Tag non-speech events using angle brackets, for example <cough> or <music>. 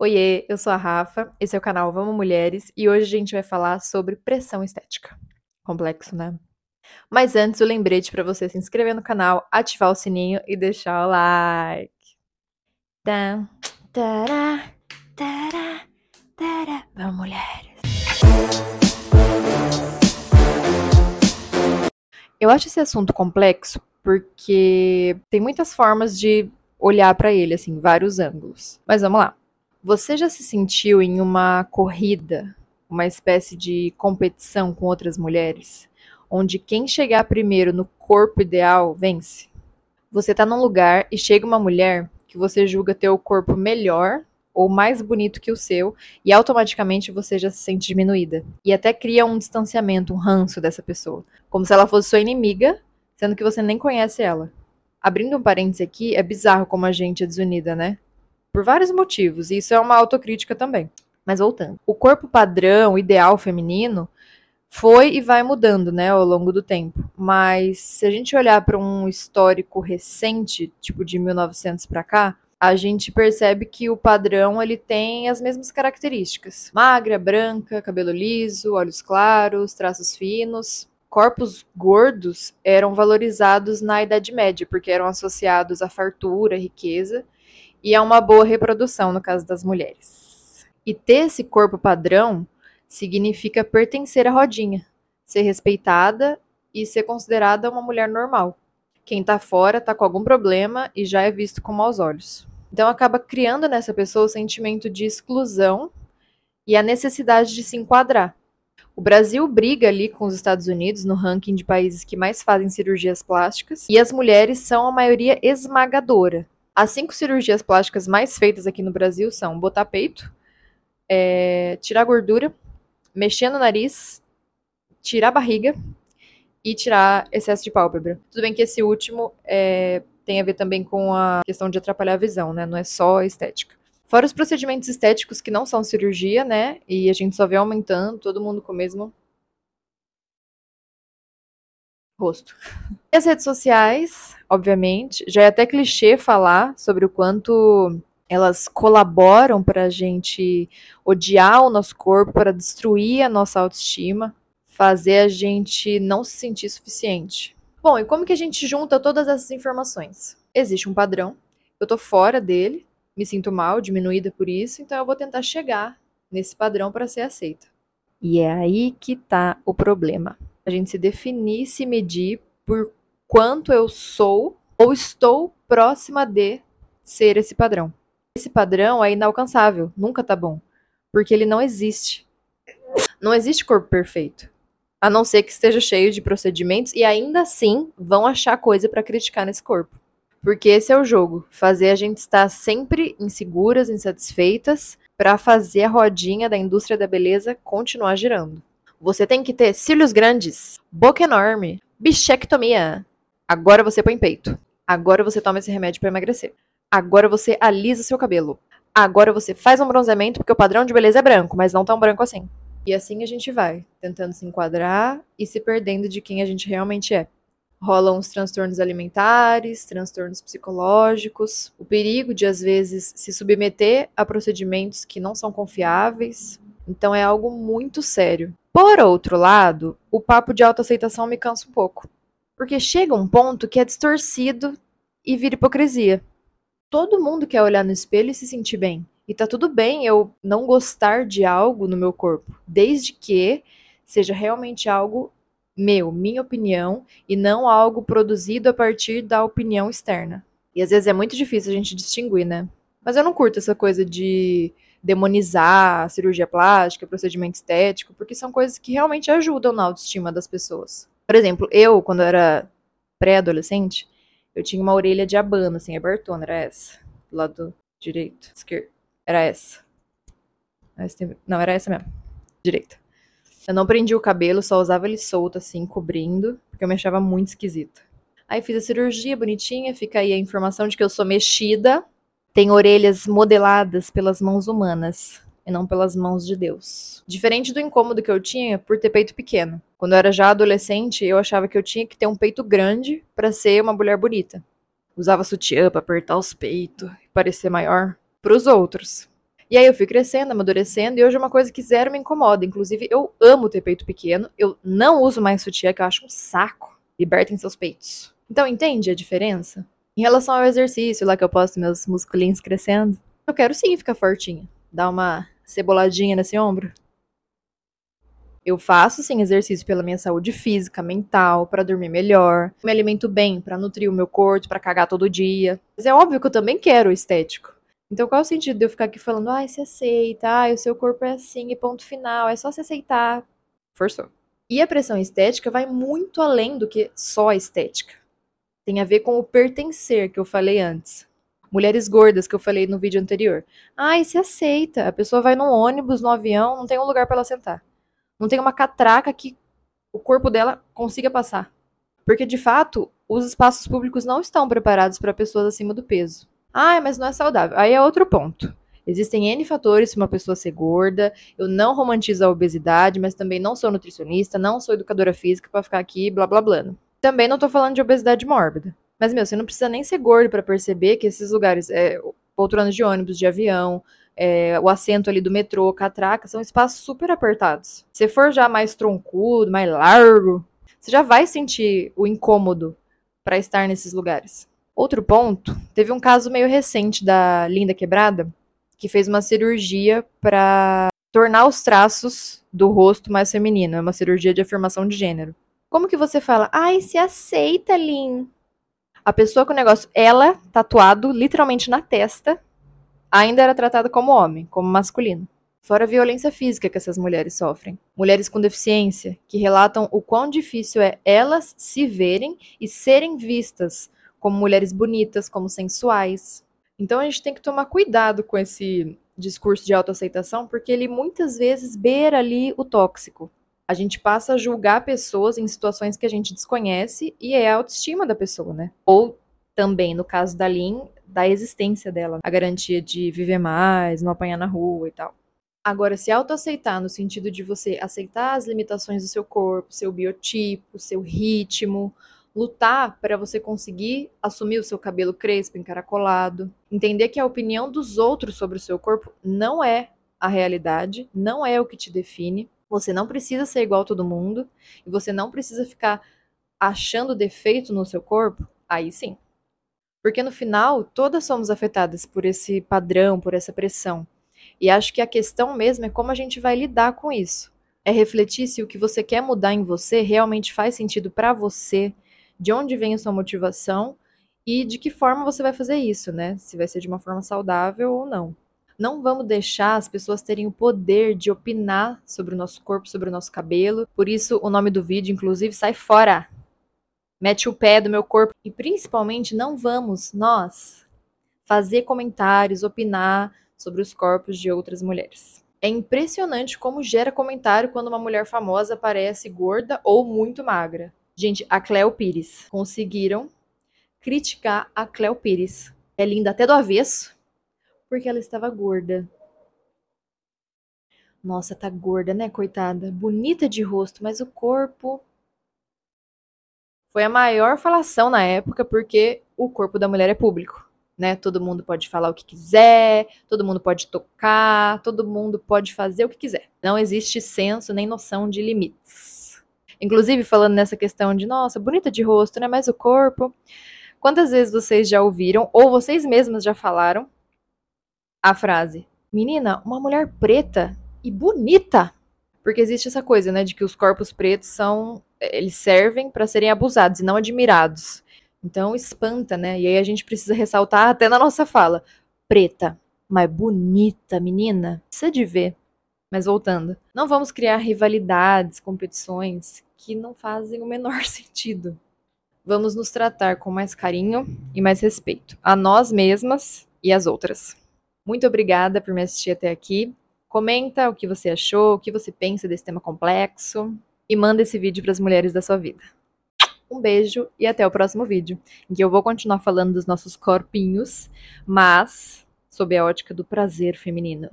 Oiê, eu sou a Rafa, esse é o canal Vamos Mulheres e hoje a gente vai falar sobre pressão estética. Complexo, né? Mas antes, o lembrete para você se inscrever no canal, ativar o sininho e deixar o like. Tá. Vamos, mulheres. Eu acho esse assunto complexo porque tem muitas formas de olhar para ele, assim, vários ângulos. Mas vamos lá. Você já se sentiu em uma corrida, uma espécie de competição com outras mulheres, onde quem chegar primeiro no corpo ideal vence? Você tá num lugar e chega uma mulher que você julga ter o corpo melhor ou mais bonito que o seu, e automaticamente você já se sente diminuída. E até cria um distanciamento, um ranço dessa pessoa. Como se ela fosse sua inimiga, sendo que você nem conhece ela. Abrindo um parênteses aqui, é bizarro como a gente é desunida, né? Por vários motivos, e isso é uma autocrítica também. Mas voltando. O corpo padrão, ideal feminino, foi e vai mudando, né, ao longo do tempo. Mas se a gente olhar para um histórico recente, tipo de 1900 para cá, a gente percebe que o padrão ele tem as mesmas características: magra, branca, cabelo liso, olhos claros, traços finos. Corpos gordos eram valorizados na Idade Média porque eram associados à fartura, riqueza e a uma boa reprodução no caso das mulheres. E ter esse corpo padrão significa pertencer à rodinha, ser respeitada e ser considerada uma mulher normal. Quem tá fora tá com algum problema e já é visto com maus olhos. Então acaba criando nessa pessoa o sentimento de exclusão e a necessidade de se enquadrar. O Brasil briga ali com os Estados Unidos no ranking de países que mais fazem cirurgias plásticas e as mulheres são a maioria esmagadora. As cinco cirurgias plásticas mais feitas aqui no Brasil são botar peito, é, tirar gordura, mexer no nariz, tirar barriga e tirar excesso de pálpebra. Tudo bem que esse último é, tem a ver também com a questão de atrapalhar a visão, né? Não é só estética. Fora os procedimentos estéticos que não são cirurgia, né? E a gente só vê aumentando, todo mundo com o mesmo rosto. <laughs> E as redes sociais, obviamente, já é até clichê falar sobre o quanto elas colaboram para a gente odiar o nosso corpo, para destruir a nossa autoestima fazer a gente não se sentir suficiente. Bom, e como que a gente junta todas essas informações? Existe um padrão, eu tô fora dele, me sinto mal, diminuída por isso, então eu vou tentar chegar nesse padrão para ser aceita. E é aí que tá o problema. A gente se definir, se medir por quanto eu sou ou estou próxima de ser esse padrão. Esse padrão é inalcançável, nunca tá bom, porque ele não existe. Não existe corpo perfeito a não ser que esteja cheio de procedimentos e ainda assim vão achar coisa para criticar nesse corpo. Porque esse é o jogo, fazer a gente estar sempre inseguras, insatisfeitas, para fazer a rodinha da indústria da beleza continuar girando. Você tem que ter cílios grandes, boca enorme, bichectomia. Agora você põe peito. Agora você toma esse remédio para emagrecer. Agora você alisa seu cabelo. Agora você faz um bronzeamento porque o padrão de beleza é branco, mas não tão branco assim. E assim a gente vai, tentando se enquadrar e se perdendo de quem a gente realmente é. Rolam os transtornos alimentares, transtornos psicológicos, o perigo de às vezes se submeter a procedimentos que não são confiáveis. Então é algo muito sério. Por outro lado, o papo de autoaceitação me cansa um pouco. Porque chega um ponto que é distorcido e vira hipocrisia. Todo mundo quer olhar no espelho e se sentir bem. E tá tudo bem eu não gostar de algo no meu corpo, desde que seja realmente algo meu, minha opinião, e não algo produzido a partir da opinião externa. E às vezes é muito difícil a gente distinguir, né? Mas eu não curto essa coisa de demonizar cirurgia plástica, procedimento estético, porque são coisas que realmente ajudam na autoestima das pessoas. Por exemplo, eu, quando eu era pré-adolescente, eu tinha uma orelha de abano, assim, abertona, era essa, do lado direito, esquerdo. Era essa. Não, era essa mesmo. Direita. Eu não prendia o cabelo, só usava ele solto, assim, cobrindo, porque eu me achava muito esquisita. Aí fiz a cirurgia bonitinha, fica aí a informação de que eu sou mexida. Tenho orelhas modeladas pelas mãos humanas e não pelas mãos de Deus. Diferente do incômodo que eu tinha por ter peito pequeno. Quando eu era já adolescente, eu achava que eu tinha que ter um peito grande para ser uma mulher bonita. Usava sutiã pra apertar os peitos, parecer maior pros outros. E aí eu fui crescendo, amadurecendo, e hoje é uma coisa que zero me incomoda. Inclusive, eu amo ter peito pequeno, eu não uso mais sutiã, que eu acho um saco. Libertem seus peitos. Então, entende a diferença? Em relação ao exercício, lá que eu posto meus musculinhos crescendo, eu quero sim ficar fortinha. Dar uma ceboladinha nesse ombro. Eu faço sim exercício pela minha saúde física, mental, para dormir melhor, me alimento bem, para nutrir o meu corpo, para cagar todo dia. Mas é óbvio que eu também quero o estético. Então qual o sentido de eu ficar aqui falando, ai, se aceita, ai, o seu corpo é assim e ponto final, é só se aceitar. Forçou. E a pressão estética vai muito além do que só a estética. Tem a ver com o pertencer que eu falei antes. Mulheres gordas que eu falei no vídeo anterior. Ai, se aceita. A pessoa vai no ônibus, no avião, não tem um lugar para ela sentar não tem uma catraca que o corpo dela consiga passar. Porque, de fato, os espaços públicos não estão preparados para pessoas acima do peso. Ah, mas não é saudável. Aí é outro ponto. Existem N fatores se uma pessoa ser gorda. Eu não romantizo a obesidade, mas também não sou nutricionista, não sou educadora física para ficar aqui blá blá blá. Também não tô falando de obesidade mórbida. Mas, meu, você não precisa nem ser gordo para perceber que esses lugares, é, poltronas de ônibus, de avião, é, o assento ali do metrô, catraca, são espaços super apertados. Se for já mais troncudo, mais largo, você já vai sentir o incômodo para estar nesses lugares. Outro ponto, teve um caso meio recente da Linda Quebrada, que fez uma cirurgia para tornar os traços do rosto mais feminino, é uma cirurgia de afirmação de gênero. Como que você fala? Ai, se aceita, Lin. A pessoa com o negócio, ela tatuado literalmente na testa, ainda era tratada como homem, como masculino. Fora a violência física que essas mulheres sofrem. Mulheres com deficiência, que relatam o quão difícil é elas se verem e serem vistas como mulheres bonitas, como sensuais. Então a gente tem que tomar cuidado com esse discurso de autoaceitação, porque ele muitas vezes beira ali o tóxico. A gente passa a julgar pessoas em situações que a gente desconhece e é a autoestima da pessoa, né? Ou também, no caso da Lin, da existência dela, a garantia de viver mais, não apanhar na rua e tal. Agora, se autoaceitar no sentido de você aceitar as limitações do seu corpo, seu biotipo, seu ritmo, lutar para você conseguir assumir o seu cabelo crespo, encaracolado, entender que a opinião dos outros sobre o seu corpo não é a realidade, não é o que te define. Você não precisa ser igual a todo mundo e você não precisa ficar achando defeito no seu corpo. Aí sim, porque no final, todas somos afetadas por esse padrão, por essa pressão. E acho que a questão mesmo é como a gente vai lidar com isso. É refletir se o que você quer mudar em você realmente faz sentido para você, de onde vem a sua motivação e de que forma você vai fazer isso, né? Se vai ser de uma forma saudável ou não. Não vamos deixar as pessoas terem o poder de opinar sobre o nosso corpo, sobre o nosso cabelo. Por isso, o nome do vídeo, inclusive, sai fora mete o pé do meu corpo. E principalmente não vamos, nós, fazer comentários, opinar sobre os corpos de outras mulheres. É impressionante como gera comentário quando uma mulher famosa aparece gorda ou muito magra. Gente, a Cleo Pires. Conseguiram criticar a Cleo Pires. É linda até do avesso, porque ela estava gorda. Nossa, tá gorda, né, coitada? Bonita de rosto, mas o corpo foi a maior falação na época, porque o corpo da mulher é público. Né? Todo mundo pode falar o que quiser, todo mundo pode tocar, todo mundo pode fazer o que quiser. Não existe senso nem noção de limites. Inclusive, falando nessa questão de, nossa, bonita de rosto, né? Mas o corpo. Quantas vezes vocês já ouviram, ou vocês mesmas já falaram, a frase: Menina, uma mulher preta e bonita. Porque existe essa coisa, né, de que os corpos pretos são eles servem para serem abusados e não admirados. Então espanta, né? E aí a gente precisa ressaltar até na nossa fala. Preta, mas bonita, menina. Precisa de ver. Mas voltando, não vamos criar rivalidades, competições que não fazem o menor <laughs> sentido. Vamos nos tratar com mais carinho e mais respeito a nós mesmas e às outras. Muito obrigada por me assistir até aqui. Comenta o que você achou, o que você pensa desse tema complexo e manda esse vídeo para as mulheres da sua vida. Um beijo e até o próximo vídeo, em que eu vou continuar falando dos nossos corpinhos, mas sob a ótica do prazer feminino.